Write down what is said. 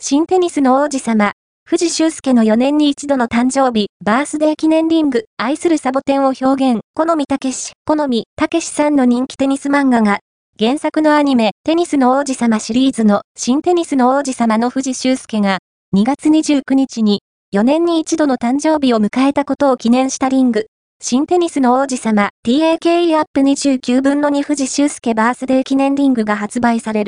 新テニスの王子様、藤修介の4年に一度の誕生日、バースデー記念リング、愛するサボテンを表現、好みたけし、好みたけしさんの人気テニス漫画が、原作のアニメ、テニスの王子様シリーズの新テニスの王子様の藤修介が、2月29日に、4年に一度の誕生日を迎えたことを記念したリング、新テニスの王子様 TAKE アップ29分の2藤修介バースデー記念リングが発売される。